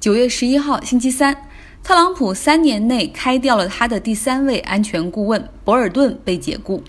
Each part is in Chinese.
九月十一号，星期三，特朗普三年内开掉了他的第三位安全顾问博尔顿被解雇。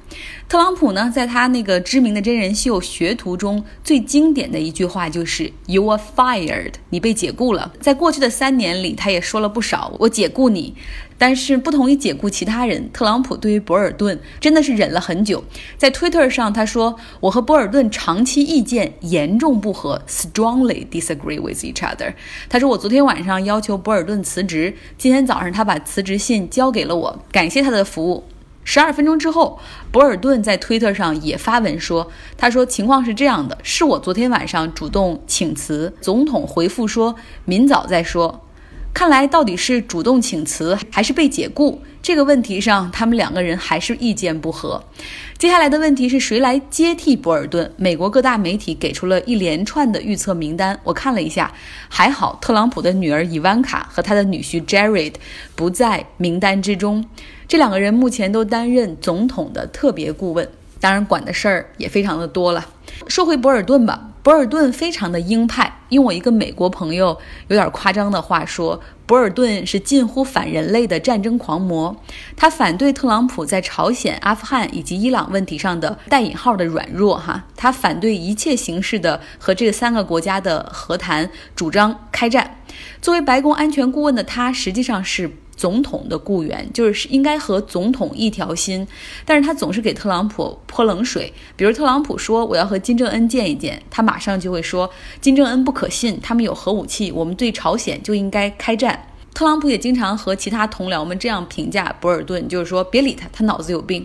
特朗普呢，在他那个知名的真人秀《学徒》中，最经典的一句话就是 “You are fired”，你被解雇了。在过去的三年里，他也说了不少“我解雇你”。但是不同于解雇其他人，特朗普对于博尔顿真的是忍了很久。在 Twitter 上，他说：“我和博尔顿长期意见严重不合，strongly disagree with each other。”他说：“我昨天晚上要求博尔顿辞职，今天早上他把辞职信交给了我，感谢他的服务。”十二分钟之后，博尔顿在 Twitter 上也发文说：“他说情况是这样的，是我昨天晚上主动请辞。”总统回复说：“明早再说。”看来到底是主动请辞还是被解雇这个问题上，他们两个人还是意见不合。接下来的问题是谁来接替博尔顿？美国各大媒体给出了一连串的预测名单，我看了一下，还好特朗普的女儿伊万卡和他的女婿 Jared 不在名单之中。这两个人目前都担任总统的特别顾问，当然管的事儿也非常的多了。说回博尔顿吧。博尔顿非常的鹰派，用我一个美国朋友有点夸张的话说，博尔顿是近乎反人类的战争狂魔。他反对特朗普在朝鲜、阿富汗以及伊朗问题上的带引号的软弱，哈，他反对一切形式的和这三个国家的和谈，主张开战。作为白宫安全顾问的他，实际上是。总统的雇员就是应该和总统一条心，但是他总是给特朗普泼冷水。比如特朗普说我要和金正恩见一见，他马上就会说金正恩不可信，他们有核武器，我们对朝鲜就应该开战。特朗普也经常和其他同僚们这样评价博尔顿，就是说别理他，他脑子有病。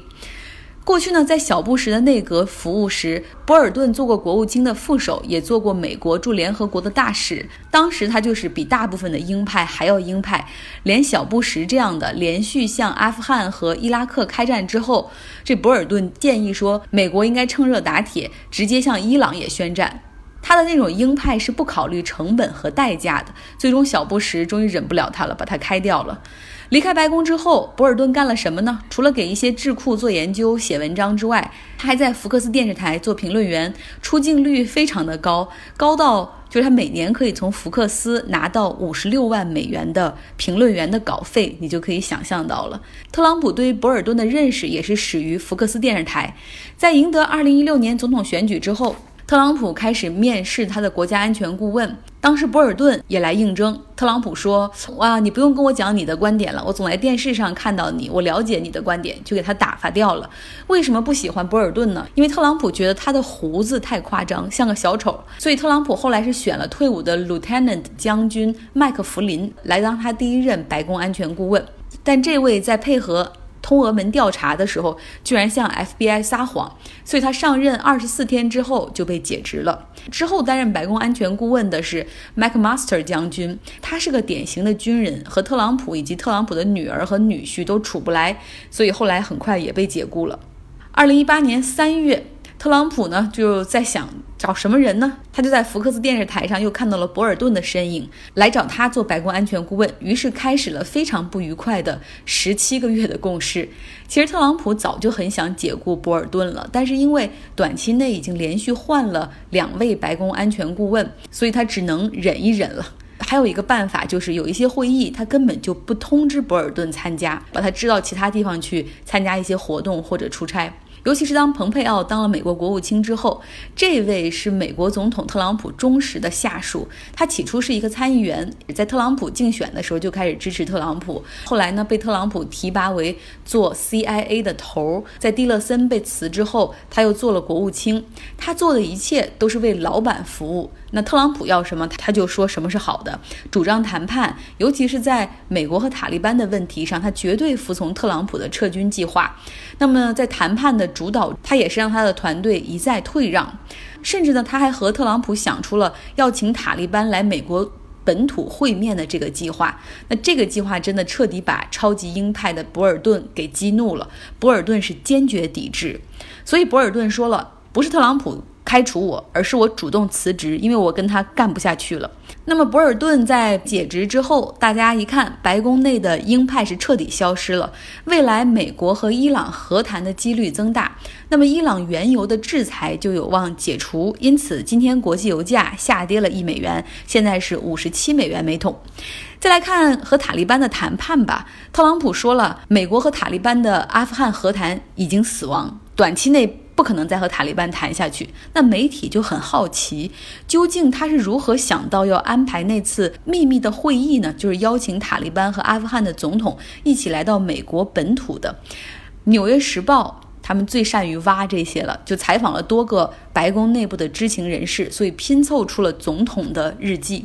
过去呢，在小布什的内阁服务时，博尔顿做过国务卿的副手，也做过美国驻联合国的大使。当时他就是比大部分的鹰派还要鹰派，连小布什这样的连续向阿富汗和伊拉克开战之后，这博尔顿建议说，美国应该趁热打铁，直接向伊朗也宣战。他的那种鹰派是不考虑成本和代价的。最终，小布什终于忍不了他了，把他开掉了。离开白宫之后，博尔顿干了什么呢？除了给一些智库做研究、写文章之外，他还在福克斯电视台做评论员，出镜率非常的高，高到就是他每年可以从福克斯拿到五十六万美元的评论员的稿费，你就可以想象到了。特朗普对于博尔顿的认识也是始于福克斯电视台，在赢得二零一六年总统选举之后。特朗普开始面试他的国家安全顾问，当时博尔顿也来应征。特朗普说：“哇，你不用跟我讲你的观点了，我总在电视上看到你，我了解你的观点，就给他打发掉了。”为什么不喜欢博尔顿呢？因为特朗普觉得他的胡子太夸张，像个小丑。所以特朗普后来是选了退伍的 Lieutenant 将军麦克弗林来当他第一任白宫安全顾问。但这位在配合。通俄门调查的时候，居然向 FBI 撒谎，所以他上任二十四天之后就被解职了。之后担任白宫安全顾问的是 McMaster 将军，他是个典型的军人，和特朗普以及特朗普的女儿和女婿都处不来，所以后来很快也被解雇了。二零一八年三月。特朗普呢就在想找什么人呢？他就在福克斯电视台上又看到了博尔顿的身影，来找他做白宫安全顾问。于是开始了非常不愉快的十七个月的共事。其实特朗普早就很想解雇博尔顿了，但是因为短期内已经连续换了两位白宫安全顾问，所以他只能忍一忍了。还有一个办法就是有一些会议他根本就不通知博尔顿参加，把他支到其他地方去参加一些活动或者出差。尤其是当蓬佩奥当了美国国务卿之后，这位是美国总统特朗普忠实的下属。他起初是一个参议员，在特朗普竞选的时候就开始支持特朗普。后来呢，被特朗普提拔为做 CIA 的头儿。在蒂勒森被辞之后，他又做了国务卿。他做的一切都是为老板服务。那特朗普要什么，他就说什么是好的，主张谈判。尤其是在美国和塔利班的问题上，他绝对服从特朗普的撤军计划。那么在谈判的主导，他也是让他的团队一再退让，甚至呢，他还和特朗普想出了要请塔利班来美国本土会面的这个计划。那这个计划真的彻底把超级鹰派的博尔顿给激怒了，博尔顿是坚决抵制。所以博尔顿说了，不是特朗普开除我，而是我主动辞职，因为我跟他干不下去了。那么博尔顿在解职之后，大家一看，白宫内的鹰派是彻底消失了，未来美国和伊朗和谈的几率增大，那么伊朗原油的制裁就有望解除。因此，今天国际油价下跌了一美元，现在是五十七美元每桶。再来看和塔利班的谈判吧，特朗普说了，美国和塔利班的阿富汗和谈已经死亡，短期内。不可能再和塔利班谈下去。那媒体就很好奇，究竟他是如何想到要安排那次秘密的会议呢？就是邀请塔利班和阿富汗的总统一起来到美国本土的。《纽约时报》他们最善于挖这些了，就采访了多个白宫内部的知情人士，所以拼凑出了总统的日记。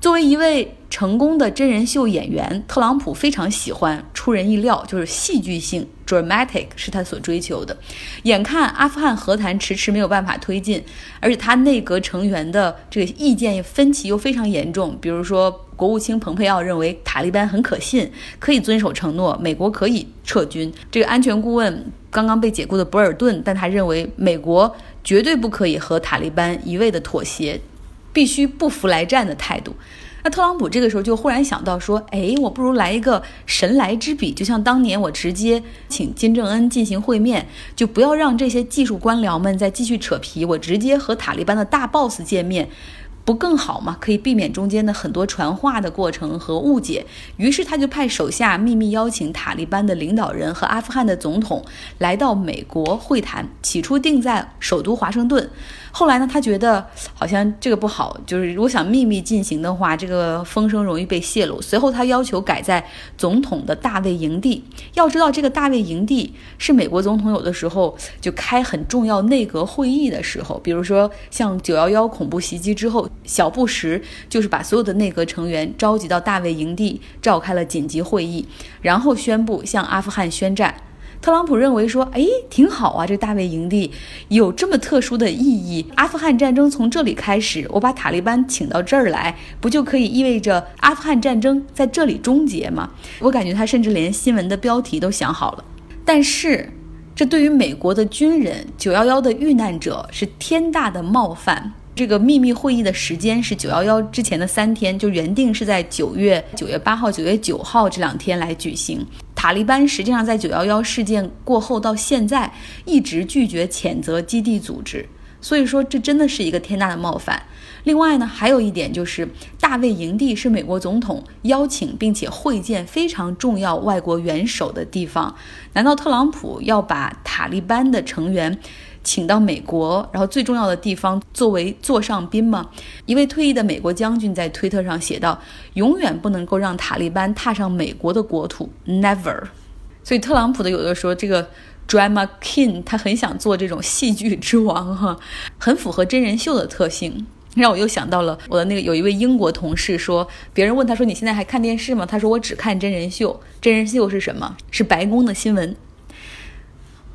作为一位成功的真人秀演员，特朗普非常喜欢出人意料，就是戏剧性 （dramatic） 是他所追求的。眼看阿富汗和谈迟迟没有办法推进，而且他内阁成员的这个意见分歧又非常严重。比如说，国务卿蓬佩奥认为塔利班很可信，可以遵守承诺，美国可以撤军。这个安全顾问刚刚被解雇的博尔顿，但他认为美国绝对不可以和塔利班一味的妥协。必须不服来战的态度。那特朗普这个时候就忽然想到说：“哎，我不如来一个神来之笔，就像当年我直接请金正恩进行会面，就不要让这些技术官僚们再继续扯皮，我直接和塔利班的大 boss 见面。”不更好吗？可以避免中间的很多传话的过程和误解。于是他就派手下秘密邀请塔利班的领导人和阿富汗的总统来到美国会谈。起初定在首都华盛顿，后来呢，他觉得好像这个不好，就是如果想秘密进行的话，这个风声容易被泄露。随后他要求改在总统的大卫营地。要知道，这个大卫营地是美国总统有的时候就开很重要内阁会议的时候，比如说像九幺幺恐怖袭击之后。小布什就是把所有的内阁成员召集到大卫营地，召开了紧急会议，然后宣布向阿富汗宣战。特朗普认为说，哎，挺好啊，这大卫营地有这么特殊的意义，阿富汗战争从这里开始，我把塔利班请到这儿来，不就可以意味着阿富汗战争在这里终结吗？我感觉他甚至连新闻的标题都想好了。但是，这对于美国的军人，九幺幺的遇难者是天大的冒犯。这个秘密会议的时间是九幺幺之前的三天，就原定是在九月九月八号、九月九号这两天来举行。塔利班实际上在九幺幺事件过后到现在一直拒绝谴责基地组织，所以说这真的是一个天大的冒犯。另外呢，还有一点就是大卫营地是美国总统邀请并且会见非常重要外国元首的地方，难道特朗普要把塔利班的成员？请到美国，然后最重要的地方作为座上宾吗？一位退役的美国将军在推特上写道：“永远不能够让塔利班踏上美国的国土，never。”所以特朗普的有的说这个 drama king，他很想做这种戏剧之王，哈，很符合真人秀的特性，让我又想到了我的那个有一位英国同事说，别人问他说你现在还看电视吗？他说我只看真人秀，真人秀是什么？是白宫的新闻。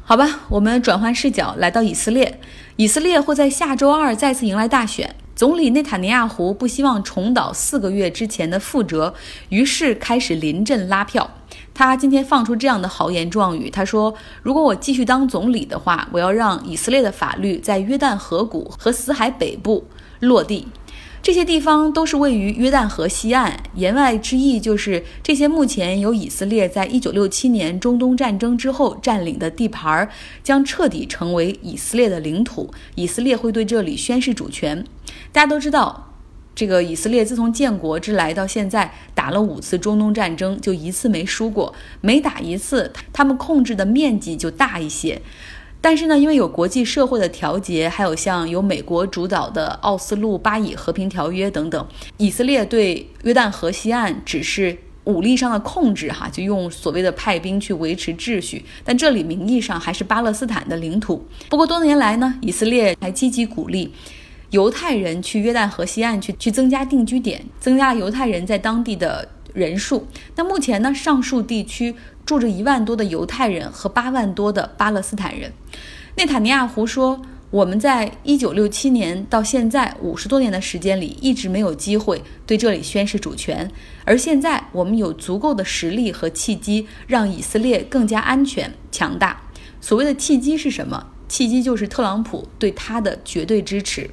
好吧，我们转换视角来到以色列。以色列会在下周二再次迎来大选，总理内塔尼亚胡不希望重蹈四个月之前的覆辙，于是开始临阵拉票。他今天放出这样的豪言壮语，他说：“如果我继续当总理的话，我要让以色列的法律在约旦河谷和死海北部落地。”这些地方都是位于约旦河西岸，言外之意就是这些目前由以色列在一九六七年中东战争之后占领的地盘，将彻底成为以色列的领土。以色列会对这里宣誓主权。大家都知道，这个以色列自从建国之来到现在打了五次中东战争，就一次没输过。每打一次，他们控制的面积就大一些。但是呢，因为有国际社会的调节，还有像由美国主导的奥斯陆巴以和平条约等等，以色列对约旦河西岸只是武力上的控制，哈，就用所谓的派兵去维持秩序。但这里名义上还是巴勒斯坦的领土。不过多年来呢，以色列还积极鼓励犹太人去约旦河西岸去去增加定居点，增加犹太人在当地的人数。那目前呢，上述地区。住着一万多的犹太人和八万多的巴勒斯坦人，内塔尼亚胡说：“我们在一九六七年到现在五十多年的时间里，一直没有机会对这里宣示主权，而现在我们有足够的实力和契机，让以色列更加安全强大。所谓的契机是什么？契机就是特朗普对他的绝对支持。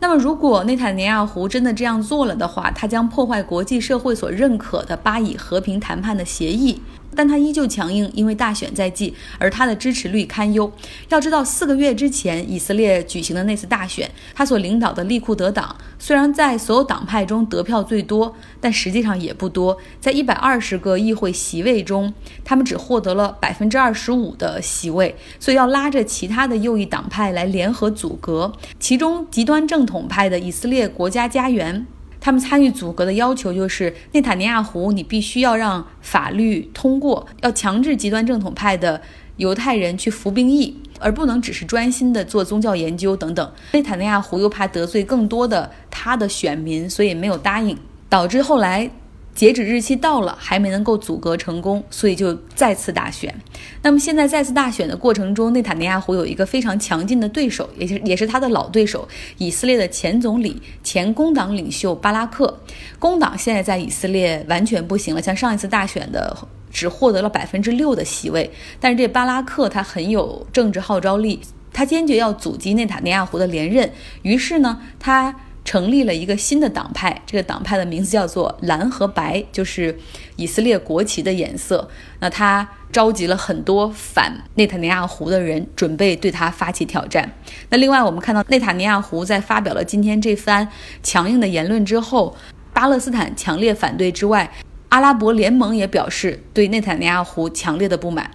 那么，如果内塔尼亚胡真的这样做了的话，他将破坏国际社会所认可的巴以和平谈判的协议。但他依旧强硬，因为大选在即，而他的支持率堪忧。要知道，四个月之前以色列举行的那次大选，他所领导的利库德党虽然在所有党派中得票最多，但实际上也不多。在一百二十个议会席位中，他们只获得了百分之二十五的席位，所以要拉着其他的右翼党派来联合阻隔。其中极端正统派的以色列国家家园。他们参与组阁的要求就是内塔尼亚胡，你必须要让法律通过，要强制极端正统派的犹太人去服兵役，而不能只是专心的做宗教研究等等。内塔尼亚胡又怕得罪更多的他的选民，所以没有答应，导致后来。截止日期到了，还没能够阻隔成功，所以就再次大选。那么现在再次大选的过程中，内塔尼亚胡有一个非常强劲的对手，也是也是他的老对手，以色列的前总理、前工党领袖巴拉克。工党现在在以色列完全不行了，像上一次大选的只获得了百分之六的席位。但是这巴拉克他很有政治号召力，他坚决要阻击内塔尼亚胡的连任。于是呢，他。成立了一个新的党派，这个党派的名字叫做蓝和白，就是以色列国旗的颜色。那他召集了很多反内塔尼亚胡的人，准备对他发起挑战。那另外，我们看到内塔尼亚胡在发表了今天这番强硬的言论之后，巴勒斯坦强烈反对之外，阿拉伯联盟也表示对内塔尼亚胡强烈的不满。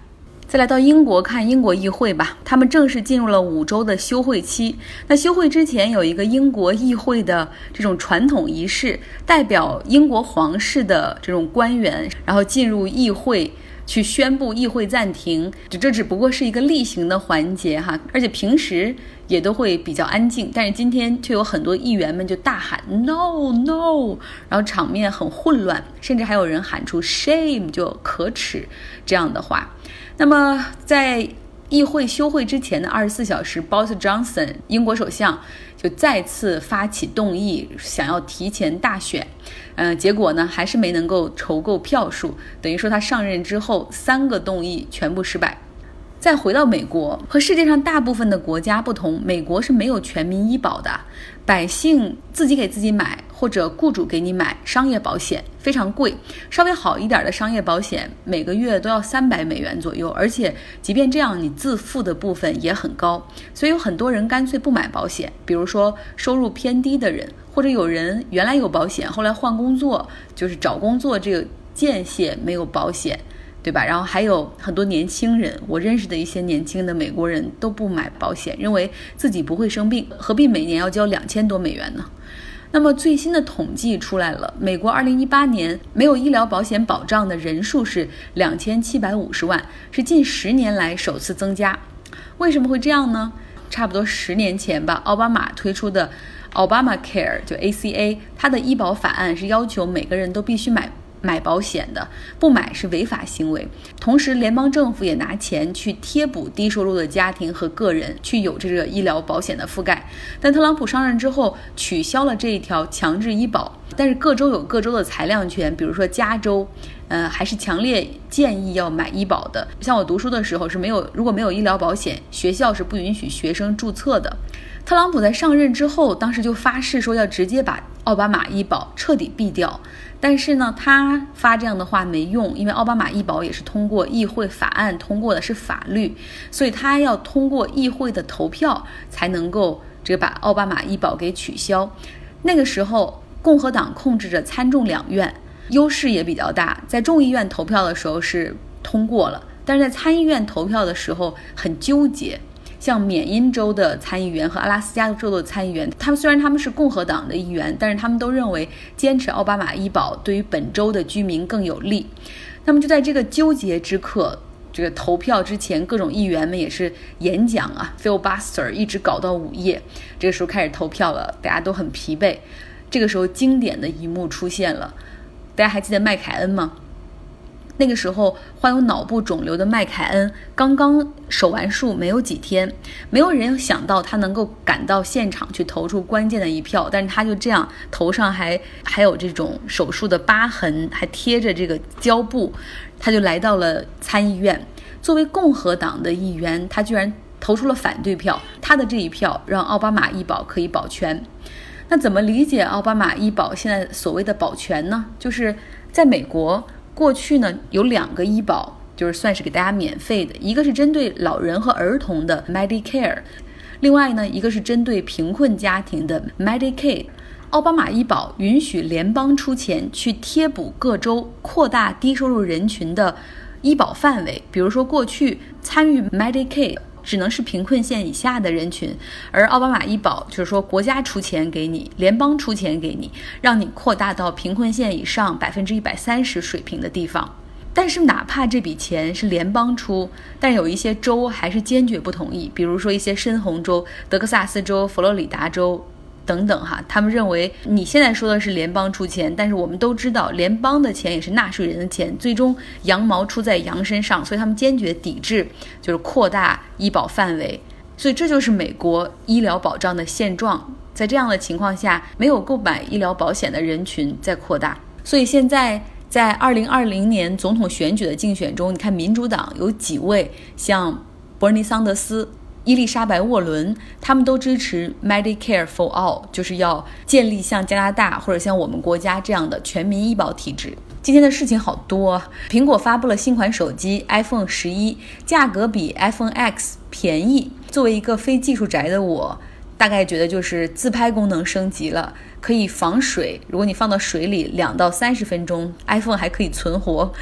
再来到英国看英国议会吧，他们正式进入了五周的休会期。那休会之前有一个英国议会的这种传统仪式，代表英国皇室的这种官员，然后进入议会去宣布议会暂停。就这只不过是一个例行的环节哈，而且平时也都会比较安静，但是今天却有很多议员们就大喊 “no no”，然后场面很混乱，甚至还有人喊出 “shame”，就可耻这样的话。那么，在议会休会之前的二十四小时，Boris Johnson 英国首相就再次发起动议，想要提前大选。嗯，结果呢，还是没能够筹够票数，等于说他上任之后三个动议全部失败。再回到美国，和世界上大部分的国家不同，美国是没有全民医保的，百姓自己给自己买，或者雇主给你买商业保险，非常贵。稍微好一点的商业保险，每个月都要三百美元左右，而且即便这样，你自付的部分也很高。所以有很多人干脆不买保险，比如说收入偏低的人，或者有人原来有保险，后来换工作，就是找工作这个间歇没有保险。对吧？然后还有很多年轻人，我认识的一些年轻的美国人都不买保险，认为自己不会生病，何必每年要交两千多美元呢？那么最新的统计出来了，美国2018年没有医疗保险保障的人数是两千七百五十万，是近十年来首次增加。为什么会这样呢？差不多十年前吧，奥巴马推出的奥巴马 Care 就 ACA，它的医保法案是要求每个人都必须买。买保险的不买是违法行为，同时联邦政府也拿钱去贴补低收入的家庭和个人，去有这个医疗保险的覆盖。但特朗普上任之后取消了这一条强制医保，但是各州有各州的裁量权，比如说加州，呃，还是强烈建议要买医保的。像我读书的时候是没有，如果没有医疗保险，学校是不允许学生注册的。特朗普在上任之后，当时就发誓说要直接把奥巴马医保彻底毙掉。但是呢，他发这样的话没用，因为奥巴马医保也是通过议会法案通过的，是法律，所以他要通过议会的投票才能够这个把奥巴马医保给取消。那个时候，共和党控制着参众两院，优势也比较大，在众议院投票的时候是通过了，但是在参议院投票的时候很纠结。像缅因州的参议员和阿拉斯加州的参议员，他们虽然他们是共和党的议员，但是他们都认为坚持奥巴马医保对于本州的居民更有利。那么就在这个纠结之刻，这个投票之前，各种议员们也是演讲啊 f i l b u s t e r 一直搞到午夜。这个时候开始投票了，大家都很疲惫。这个时候经典的一幕出现了，大家还记得麦凯恩吗？那个时候患有脑部肿瘤的麦凯恩刚刚手完术没有几天，没有人想到他能够赶到现场去投出关键的一票，但是他就这样头上还还有这种手术的疤痕，还贴着这个胶布，他就来到了参议院。作为共和党的议员，他居然投出了反对票。他的这一票让奥巴马医保可以保全。那怎么理解奥巴马医保现在所谓的保全呢？就是在美国过去呢有两个医保，就是算是给大家免费的，一个是针对老人和儿童的 Medicare，另外呢一个是针对贫困家庭的 Medicaid。奥巴马医保允许联邦出钱去贴补各州，扩大低收入人群的医保范围。比如说，过去参与 Medicaid 只能是贫困线以下的人群，而奥巴马医保就是说国家出钱给你，联邦出钱给你，让你扩大到贫困线以上百分之一百三十水平的地方。但是，哪怕这笔钱是联邦出，但有一些州还是坚决不同意，比如说一些深红州，德克萨斯州、佛罗里达州。等等哈，他们认为你现在说的是联邦出钱，但是我们都知道联邦的钱也是纳税人的钱，最终羊毛出在羊身上，所以他们坚决抵制，就是扩大医保范围。所以这就是美国医疗保障的现状。在这样的情况下，没有购买医疗保险的人群在扩大。所以现在在二零二零年总统选举的竞选中，你看民主党有几位像伯尼桑德斯。伊丽莎白·沃伦，他们都支持 Medicare for All，就是要建立像加拿大或者像我们国家这样的全民医保体制。今天的事情好多，苹果发布了新款手机 iPhone 十一，价格比 iPhone X 便宜。作为一个非技术宅的我，大概觉得就是自拍功能升级了。可以防水，如果你放到水里两到三十分钟，iPhone 还可以存活。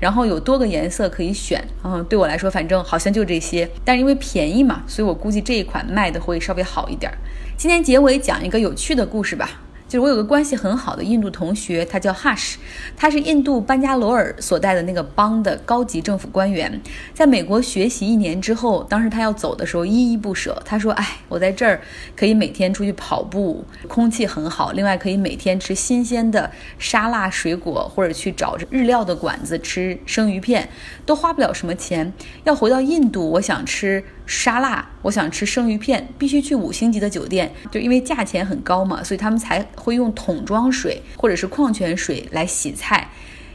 然后有多个颜色可以选，嗯，对我来说反正好像就这些。但是因为便宜嘛，所以我估计这一款卖的会稍微好一点。今天结尾讲一个有趣的故事吧。就是我有个关系很好的印度同学，他叫 Hush，他是印度班加罗尔所在的那个邦的高级政府官员，在美国学习一年之后，当时他要走的时候依依不舍。他说：“哎，我在这儿可以每天出去跑步，空气很好，另外可以每天吃新鲜的沙拉水果，或者去找日料的馆子吃生鱼片，都花不了什么钱。要回到印度，我想吃。”沙拉，我想吃生鱼片，必须去五星级的酒店，就因为价钱很高嘛，所以他们才会用桶装水或者是矿泉水来洗菜，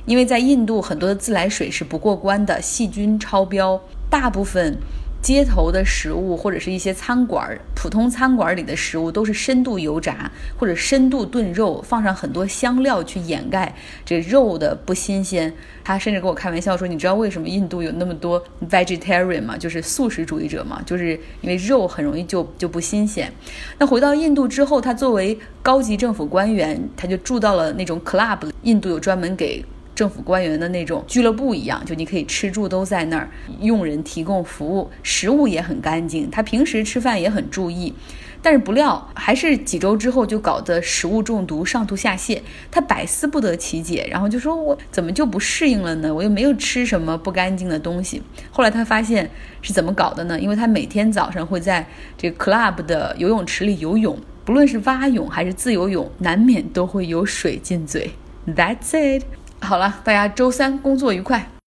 因为在印度很多的自来水是不过关的，细菌超标，大部分。街头的食物或者是一些餐馆儿，普通餐馆里的食物都是深度油炸或者深度炖肉，放上很多香料去掩盖这肉的不新鲜。他甚至跟我开玩笑说：“你知道为什么印度有那么多 vegetarian 吗？就是素食主义者嘛，就是因为肉很容易就就不新鲜。”那回到印度之后，他作为高级政府官员，他就住到了那种 club，印度有专门给。政府官员的那种俱乐部一样，就你可以吃住都在那儿，佣人提供服务，食物也很干净。他平时吃饭也很注意，但是不料还是几周之后就搞得食物中毒，上吐下泻。他百思不得其解，然后就说：“我怎么就不适应了呢？我又没有吃什么不干净的东西。”后来他发现是怎么搞的呢？因为他每天早上会在这个 club 的游泳池里游泳，不论是蛙泳还是自由泳，难免都会有水进嘴。That's it。好了，大家周三工作愉快。